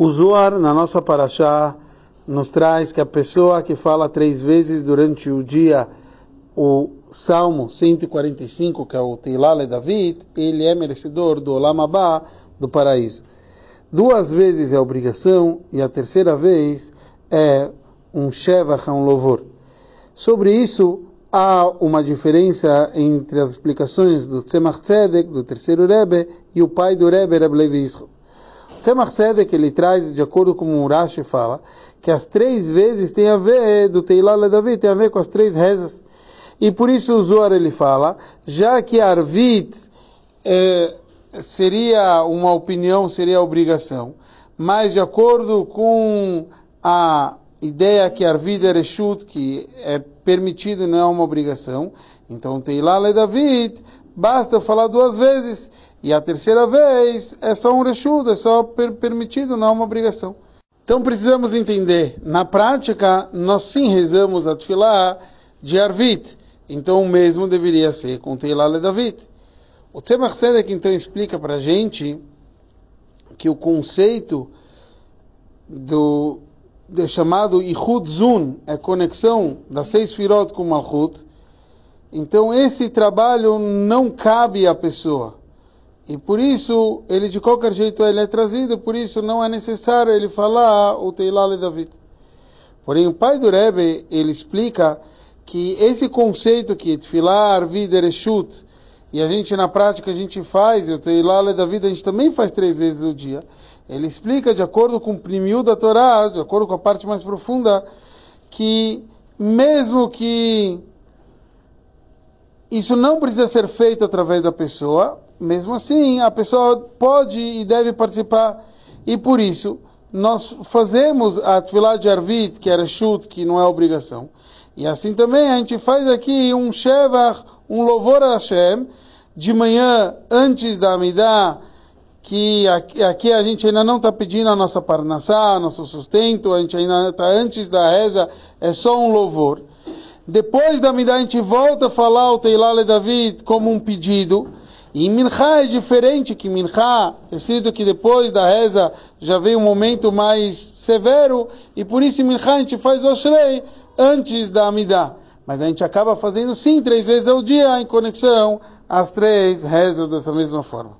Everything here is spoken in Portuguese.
O Zohar, na nossa paraxá, nos traz que a pessoa que fala três vezes durante o dia o Salmo 145, que é o Teilale David, ele é merecedor do Olam do paraíso. Duas vezes é obrigação e a terceira vez é um Shevach, um louvor. Sobre isso, há uma diferença entre as explicações do Tzemach Tzedek, do terceiro Rebbe, e o pai do Rebbe, Rebbe Levi. Tzemach Tzedek, ele traz, de acordo com o Rashi fala, que as três vezes tem a ver, do Teilah Davi, tem a ver com as três rezas. E por isso o Zohar ele fala, já que Arvit é, seria uma opinião, seria obrigação, mas de acordo com a ideia que Arvit é Reshut, que é permitido, não é uma obrigação, então Teilah David, basta falar duas vezes. E a terceira vez é só um rechudo, é só per permitido, não é uma obrigação. Então precisamos entender, na prática, nós sim rezamos a tefilá de Arvit. Então o mesmo deveria ser com Teilá David. O Tzemach Tzedek então explica para a gente que o conceito do, do chamado Ichud Zun, é conexão das seis firot com Malchut, então esse trabalho não cabe à pessoa. E por isso, ele de qualquer jeito ele é trazido, por isso não é necessário ele falar o Teilale David. Porém, o pai do Rebbe, ele explica que esse conceito que Tfilar, Vider, Eshut, e a gente na prática a gente faz, o Teilale David a gente também faz três vezes o dia. Ele explica, de acordo com o primiu da Torá, de acordo com a parte mais profunda, que mesmo que isso não precisa ser feito através da pessoa, mesmo assim, a pessoa pode e deve participar. E por isso, nós fazemos a Tfilah de Arvit, que era chute, que não é obrigação. E assim também a gente faz aqui um Shevach, um louvor a Hashem, de manhã, antes da Amidah, que aqui, aqui, a gente ainda não está pedindo a nossa parnassá, nosso sustento, a gente ainda está antes da reza, é só um louvor. Depois da Amidah a gente volta a falar o Teilale David como um pedido, e em Minchá é diferente que Minchá, é sido que depois da reza já vem um momento mais severo, e por isso em Minchá a gente faz o Ashrei antes da Amidah. Mas a gente acaba fazendo sim três vezes ao dia em conexão às três rezas dessa mesma forma.